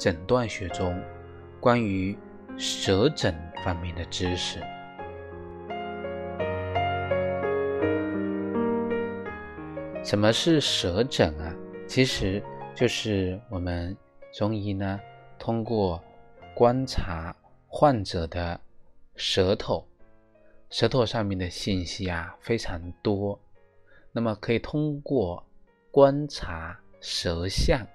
诊断学中关于舌诊方面的知识。什么是舌诊啊？其实就是我们中医呢，通过观察患者的舌头。舌头上面的信息啊非常多，那么可以通过观察舌象，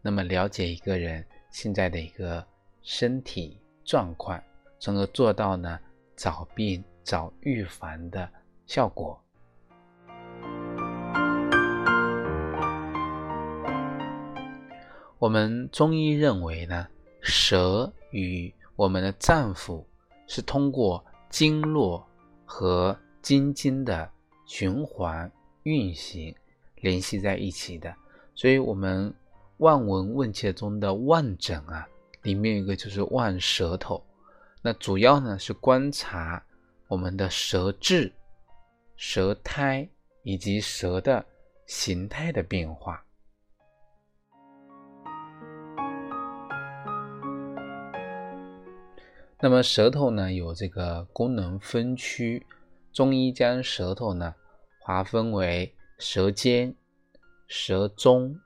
那么了解一个人现在的一个身体状况，从而做到呢早病早预防的效果。我们中医认为呢，舌与我们的脏腑是通过经络。和经筋的循环运行联系在一起的，所以，我们《望闻问切》中的望诊啊，里面有一个就是望舌头，那主要呢是观察我们的舌质、舌苔以及舌的形态的变化。那么舌头呢，有这个功能分区，中医将舌头呢划分为舌尖、舌中、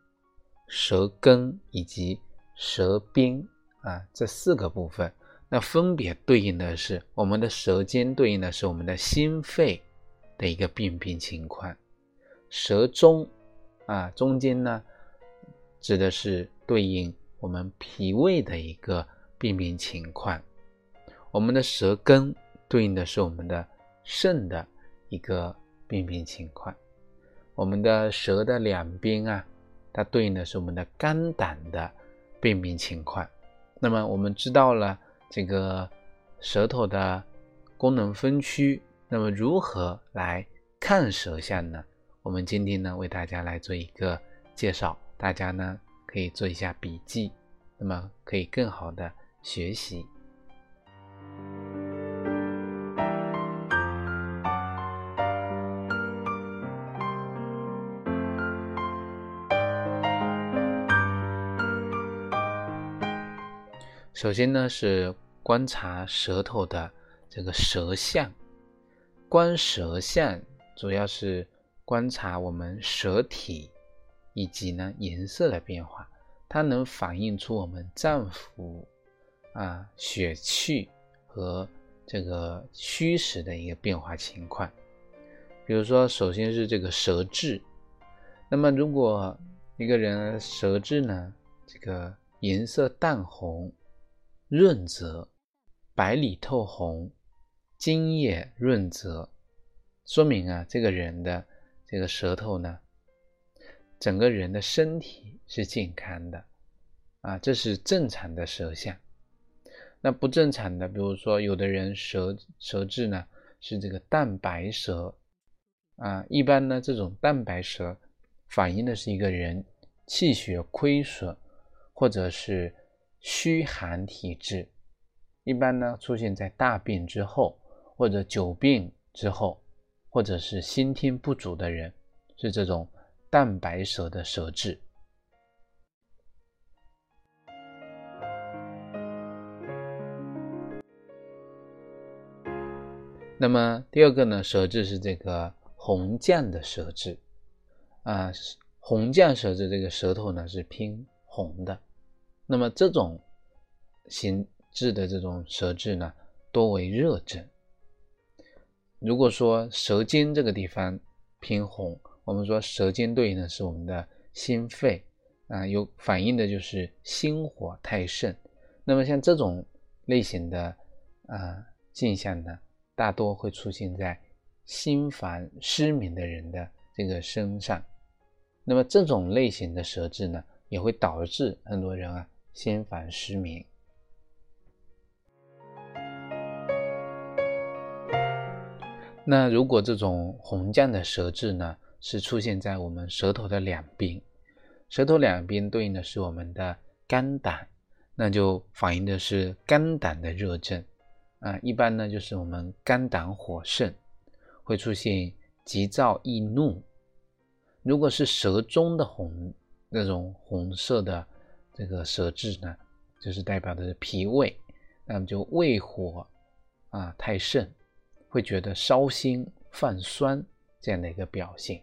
舌根以及舌边啊这四个部分。那分别对应的是我们的舌尖对应的是我们的心肺的一个病变情况，舌中啊中间呢指的是对应我们脾胃的一个病变情况。我们的舌根对应的是我们的肾的一个病变情况，我们的舌的两边啊，它对应的是我们的肝胆的病变情况。那么我们知道了这个舌头的功能分区，那么如何来看舌象呢？我们今天呢为大家来做一个介绍，大家呢可以做一下笔记，那么可以更好的学习。首先呢，是观察舌头的这个舌象。观舌象主要是观察我们舌体以及呢颜色的变化，它能反映出我们脏腑啊血气和这个虚实的一个变化情况。比如说，首先是这个舌质。那么，如果一个人舌质呢，这个颜色淡红。润泽，白里透红，津液润泽，说明啊，这个人的这个舌头呢，整个人的身体是健康的，啊，这是正常的舌象。那不正常的，比如说有的人舌舌质呢是这个淡白舌，啊，一般呢这种淡白舌反映的是一个人气血亏损，或者是。虚寒体质，一般呢出现在大病之后，或者久病之后，或者是先天不足的人，是这种淡白舌的舌质。那么第二个呢，舌质是这个红绛的舌质，啊，红绛舌质这个舌头呢是偏红的。那么这种形质的这种舌质呢，多为热症。如果说舌尖这个地方偏红，我们说舌尖对应的是我们的心肺啊，有反映的就是心火太盛。那么像这种类型的啊现象呢，大多会出现在心烦失眠的人的这个身上。那么这种类型的舌质呢，也会导致很多人啊。心烦失眠。那如果这种红绛的舌质呢，是出现在我们舌头的两边，舌头两边对应的是我们的肝胆，那就反映的是肝胆的热症啊。一般呢就是我们肝胆火盛，会出现急躁易怒。如果是舌中的红那种红色的这个舌质呢，就是代表的是脾胃，那么就胃火啊太盛。会觉得烧心、泛酸这样的一个表现。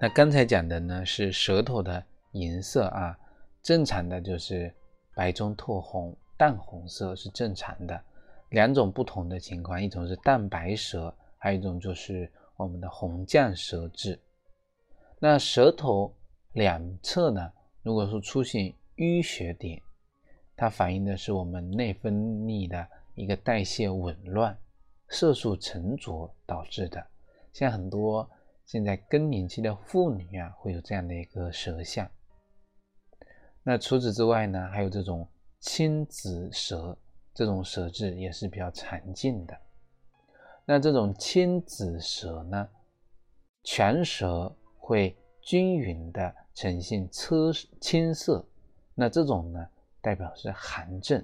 那刚才讲的呢是舌头的颜色啊，正常的就是白中透红、淡红色是正常的。两种不同的情况，一种是淡白舌，还有一种就是我们的红绛舌质。那舌头两侧呢，如果说出现淤血点，它反映的是我们内分泌的一个代谢紊乱、色素沉着导致的。像很多现在更年期的妇女啊，会有这样的一个舌象。那除此之外呢，还有这种青紫舌，这种舌质也是比较常见的。那这种青紫舌呢，全舌会均匀的呈现车青色。那这种呢，代表是寒症。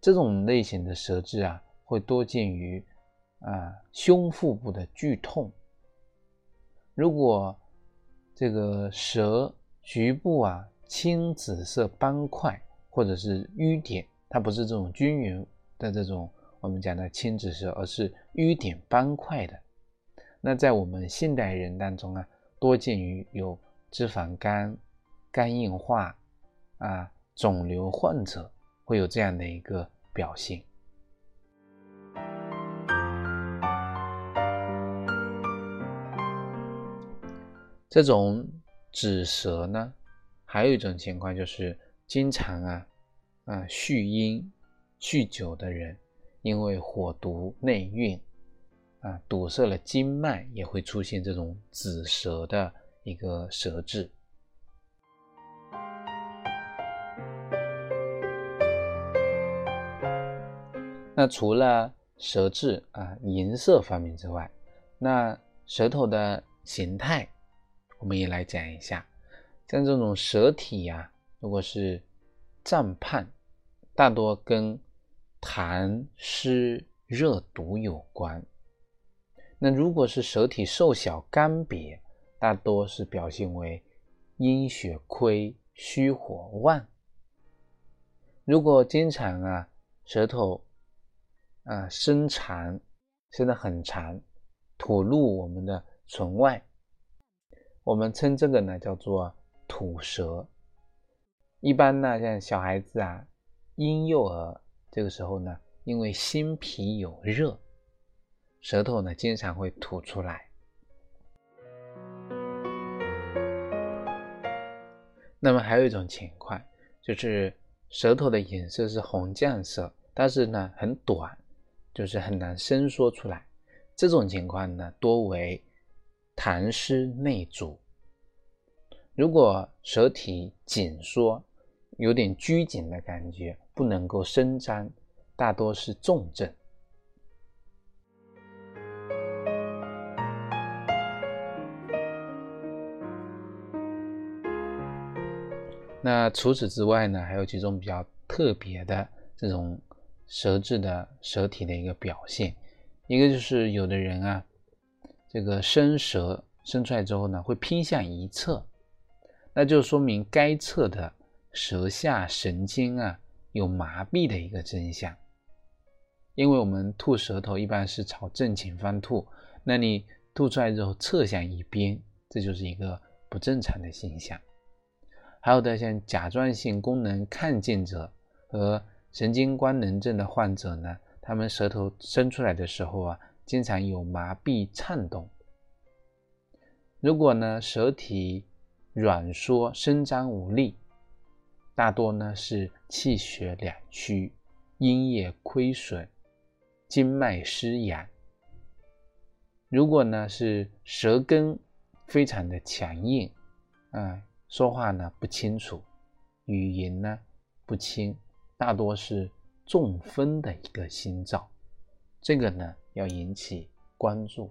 这种类型的舌质啊，会多见于啊胸腹部的剧痛。如果这个舌局部啊青紫色斑块或者是瘀点，它不是这种均匀的这种我们讲的青紫色，而是瘀点斑块的。那在我们现代人当中啊，多见于有脂肪肝、肝硬化。啊，肿瘤患者会有这样的一个表现。这种紫舌呢，还有一种情况就是经常啊啊酗阴、酗酒的人，因为火毒内蕴啊堵塞了经脉，也会出现这种紫舌的一个舌质。那除了舌质啊颜色方面之外，那舌头的形态，我们也来讲一下。像这种舌体呀，如果是胀胖，大多跟痰湿热毒有关。那如果是舌体瘦小干瘪，大多是表现为阴血亏、虚火旺。如果经常啊舌头，啊，伸长，伸得很长，吐露我们的唇外，我们称这个呢叫做吐舌。一般呢，像小孩子啊，婴幼儿这个时候呢，因为心脾有热，舌头呢经常会吐出来。那么还有一种情况，就是舌头的颜色是红绛色，但是呢很短。就是很难伸缩出来，这种情况呢多为痰湿内阻。如果舌体紧缩，有点拘谨的感觉，不能够伸张，大多是重症。那除此之外呢，还有几种比较特别的这种。舌质的舌体的一个表现，一个就是有的人啊，这个伸舌伸出来之后呢，会偏向一侧，那就说明该侧的舌下神经啊有麻痹的一个真相。因为我们吐舌头一般是朝正前方吐，那你吐出来之后侧向一边，这就是一个不正常的现象。还有的像甲状腺功能亢进者和神经官能症的患者呢，他们舌头伸出来的时候啊，经常有麻痹颤动。如果呢，舌体软缩、伸张无力，大多呢是气血两虚、阴液亏损、经脉失养。如果呢是舌根非常的强硬，啊，说话呢不清楚，语音呢不清，大多是中风的一个心兆，这个呢要引起关注。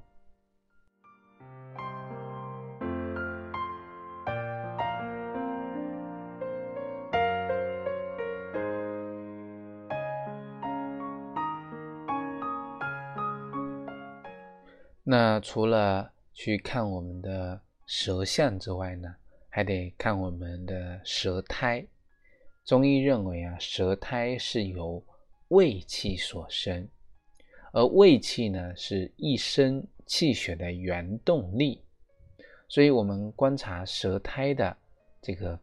那除了去看我们的舌相之外呢，还得看我们的舌苔。中医认为啊，舌苔是由胃气所生，而胃气呢是一生气血的原动力。所以，我们观察舌苔的这个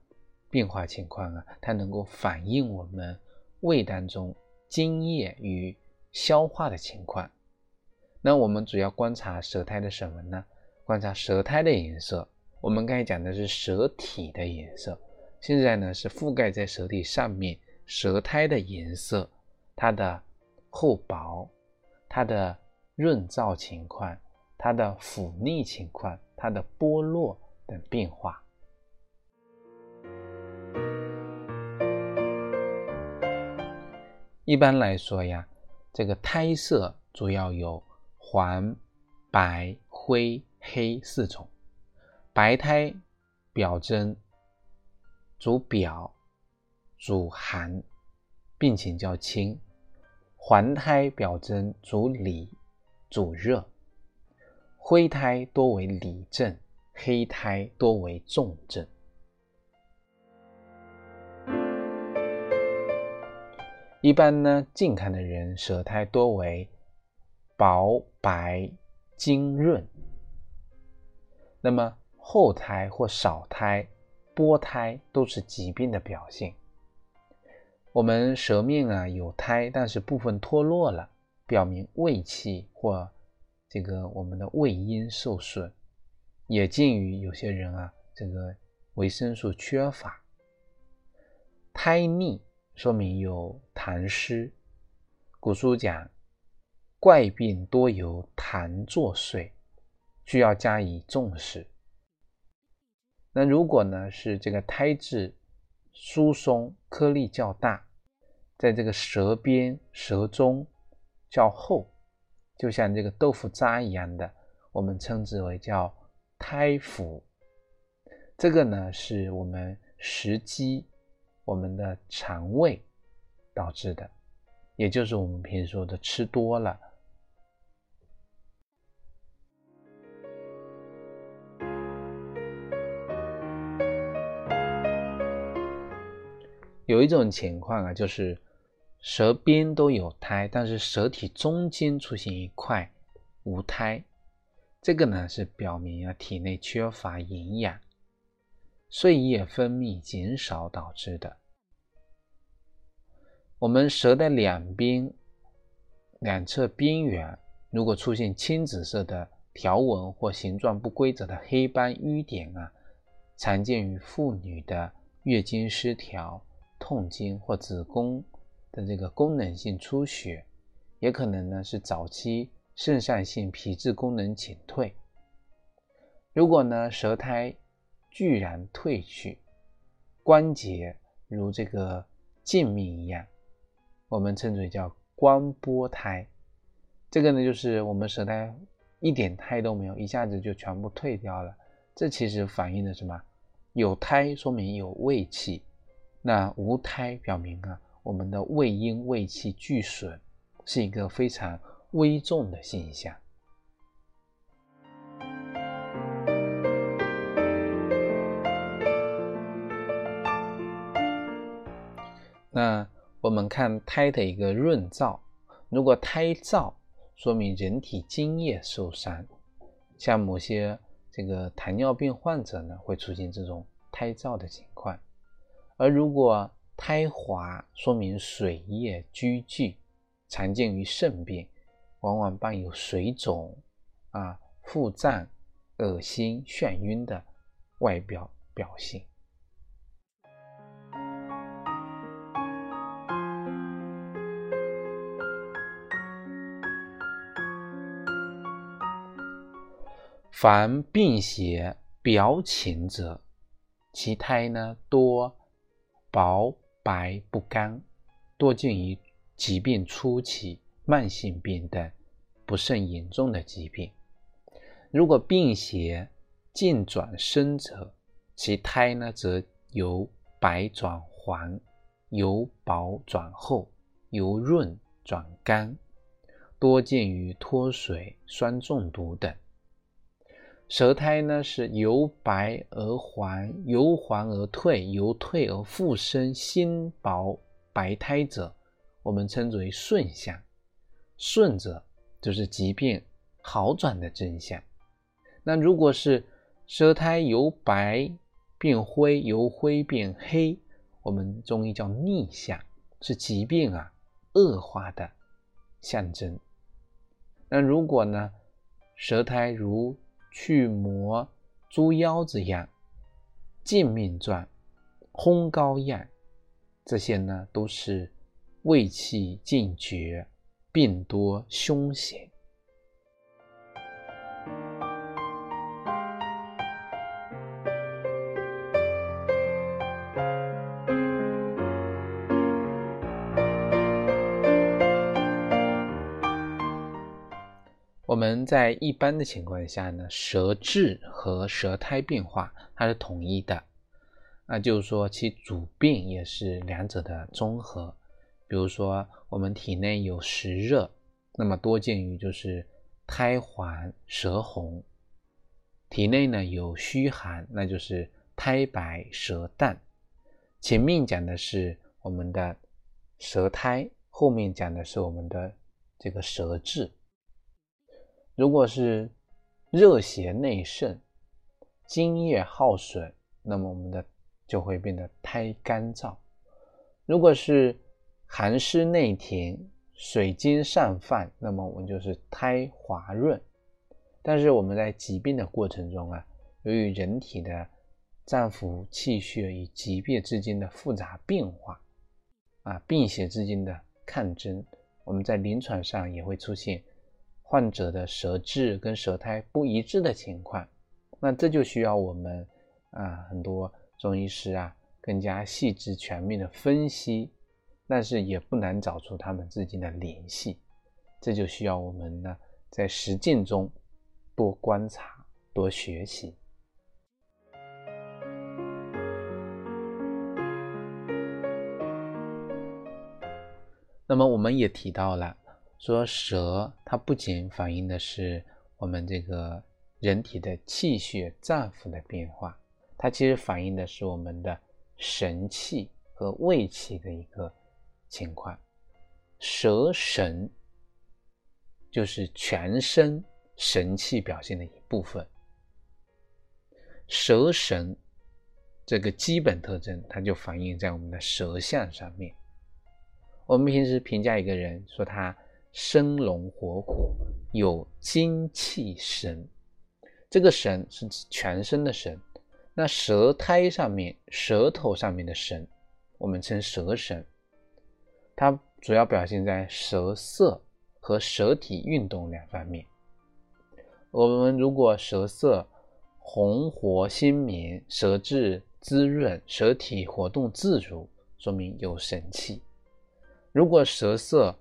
变化情况啊，它能够反映我们胃当中津液与消化的情况。那我们主要观察舌苔的什么呢？观察舌苔的颜色。我们刚才讲的是舌体的颜色，现在呢是覆盖在舌体上面舌苔的颜色，它的厚薄、它的润燥情况、它的腐腻情况、它的剥落等变化。一般来说呀，这个苔色主要有。黄、白、灰、黑四种。白苔表征主表，主寒，病情较轻；黄苔表征主里，主热；灰苔多为里症，黑苔多为重症。一般呢，近看的人舌苔多为。薄白精润，那么厚苔或少苔、剥苔都是疾病的表现。我们舌面啊有苔，但是部分脱落了，表明胃气或这个我们的胃阴受损，也近于有些人啊这个维生素缺乏。苔腻说明有痰湿，古书讲。怪病多由痰作祟，需要加以重视。那如果呢是这个胎质疏松、颗粒较大，在这个舌边、舌中较厚，就像这个豆腐渣一样的，我们称之为叫胎腐。这个呢是我们食积、我们的肠胃导致的，也就是我们平时说的吃多了。有一种情况啊，就是舌边都有苔，但是舌体中间出现一块无苔，这个呢是表明啊体内缺乏营养，碎液分泌减少导致的。我们舌的两边、两侧边缘如果出现青紫色的条纹或形状不规则的黑斑瘀点啊，常见于妇女的月经失调。痛经或子宫的这个功能性出血，也可能呢是早期肾上腺皮质功能减退。如果呢舌苔居然褪去，关节如这个镜面一样，我们称之为叫光波苔。这个呢就是我们舌苔一点苔都没有，一下子就全部退掉了。这其实反映的什么？有苔说明有胃气。那无胎表明啊，我们的胃阴胃气俱损，是一个非常危重的现象。那我们看胎的一个润燥，如果胎燥，说明人体津液受伤，像某些这个糖尿病患者呢，会出现这种胎燥的情况。而如果胎滑，说明水液积聚，常见于肾病，往往伴有水肿、啊腹胀、恶心、眩晕的外表表现。凡病邪表浅者，其胎呢多薄白不干，多见于疾病初期、慢性病等不甚严重的疾病。如果病邪渐转深者，其胎呢则由白转黄，由薄转厚，由润转干，多见于脱水、酸中毒等。舌苔呢是由白而黄，由黄而退，由退而复生新薄白苔者，我们称之为顺象。顺者就是疾病好转的真相。那如果是舌苔由白变灰，由灰变黑，我们中医叫逆象，是疾病啊恶化的象征。那如果呢，舌苔如去磨猪腰子样、禁命状、烘糕样，这些呢都是胃气尽绝，病多凶险。我们在一般的情况下呢，舌质和舌苔变化它是统一的，那就是说其主病也是两者的综合。比如说我们体内有实热，那么多见于就是苔黄、舌红；体内呢有虚寒，那就是苔白、舌淡。前面讲的是我们的舌苔，后面讲的是我们的这个舌质。如果是热邪内盛、津液耗损，那么我们的就会变得胎干燥；如果是寒湿内停、水津上泛，那么我们就是胎滑润。但是我们在疾病的过程中啊，由于人体的脏腑气血与疾病之间的复杂变化啊，病邪之间的抗争，我们在临床上也会出现。患者的舌质跟舌苔不一致的情况，那这就需要我们啊很多中医师啊更加细致全面的分析，但是也不难找出他们之间的联系，这就需要我们呢在实践中多观察多学习。那么我们也提到了。说舌，它不仅反映的是我们这个人体的气血脏腑的变化，它其实反映的是我们的神气和胃气的一个情况。舌神就是全身神气表现的一部分。舌神这个基本特征，它就反映在我们的舌象上面。我们平时评价一个人，说他。生龙活虎，有精气神。这个神是指全身的神。那舌苔上面、舌头上面的神，我们称舌神。它主要表现在舌色和舌体运动两方面。我们如果舌色红活鲜明，舌质滋润，舌体活动自如，说明有神气。如果舌色，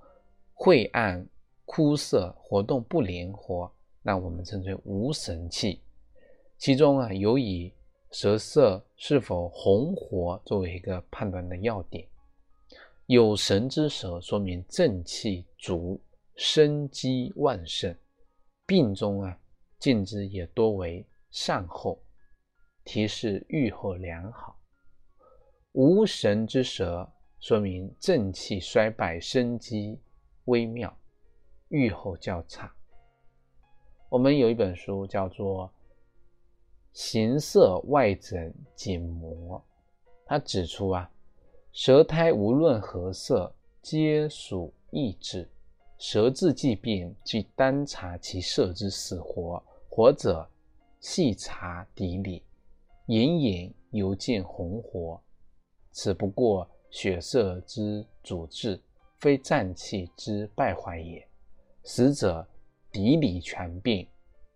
晦暗、枯涩、活动不灵活，那我们称之为无神气。其中啊，有以舌色是否红活作为一个判断的要点。有神之舌，说明正气足，生机旺盛。病中啊，见之也多为善后，提示愈后良好。无神之舌，说明正气衰败，生机。微妙，愈后较差。我们有一本书叫做《形色外诊紧膜》，它指出啊，舌苔无论何色，皆属异质。舌质既变，即单察其色之死活，活者细察底里，隐隐犹见红活，此不过血色之主治。非战气之败坏也，死者底里全病，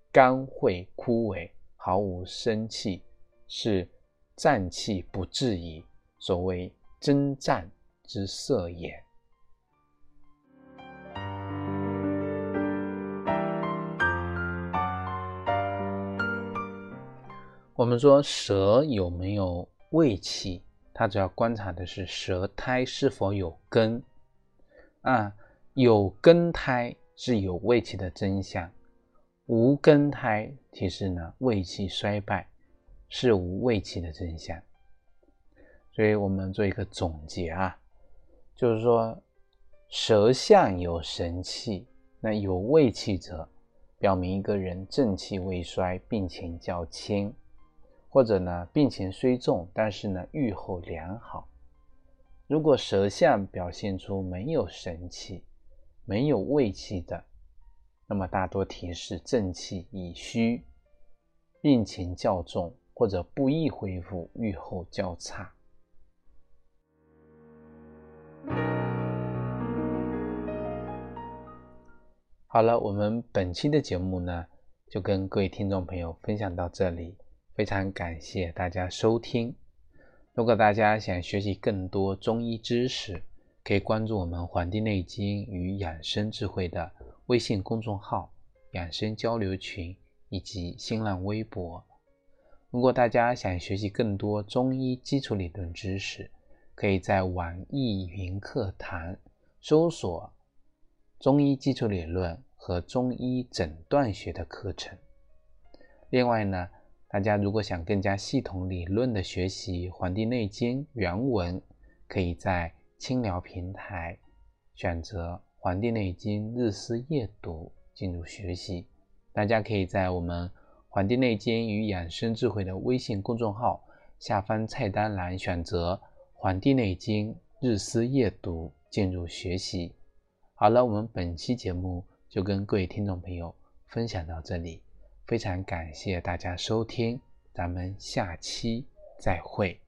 肝会枯萎，毫无生气，是战气不至矣。所谓征战之色也。我们说蛇有没有胃气？它主要观察的是舌苔是否有根啊，有根苔是有胃气的真相，无根苔其实呢胃气衰败是无胃气的真相。所以我们做一个总结啊，就是说舌象有神气，那有胃气者，表明一个人正气未衰，病情较轻。或者呢，病情虽重，但是呢，愈后良好。如果舌象表现出没有神气、没有胃气的，那么大多提示正气已虚，病情较重，或者不易恢复，愈后较差。好了，我们本期的节目呢，就跟各位听众朋友分享到这里。非常感谢大家收听。如果大家想学习更多中医知识，可以关注我们《黄帝内经与养生智慧》的微信公众号、养生交流群以及新浪微博。如果大家想学习更多中医基础理论知识，可以在网易云课堂搜索“中医基础理论”和“中医诊断学”的课程。另外呢，大家如果想更加系统理论的学习《黄帝内经》原文，可以在清聊平台选择《黄帝内经日思夜读》进入学习。大家可以在我们《黄帝内经与养生智慧》的微信公众号下方菜单栏选择《黄帝内经日思夜读》进入学习。好了，我们本期节目就跟各位听众朋友分享到这里。非常感谢大家收听，咱们下期再会。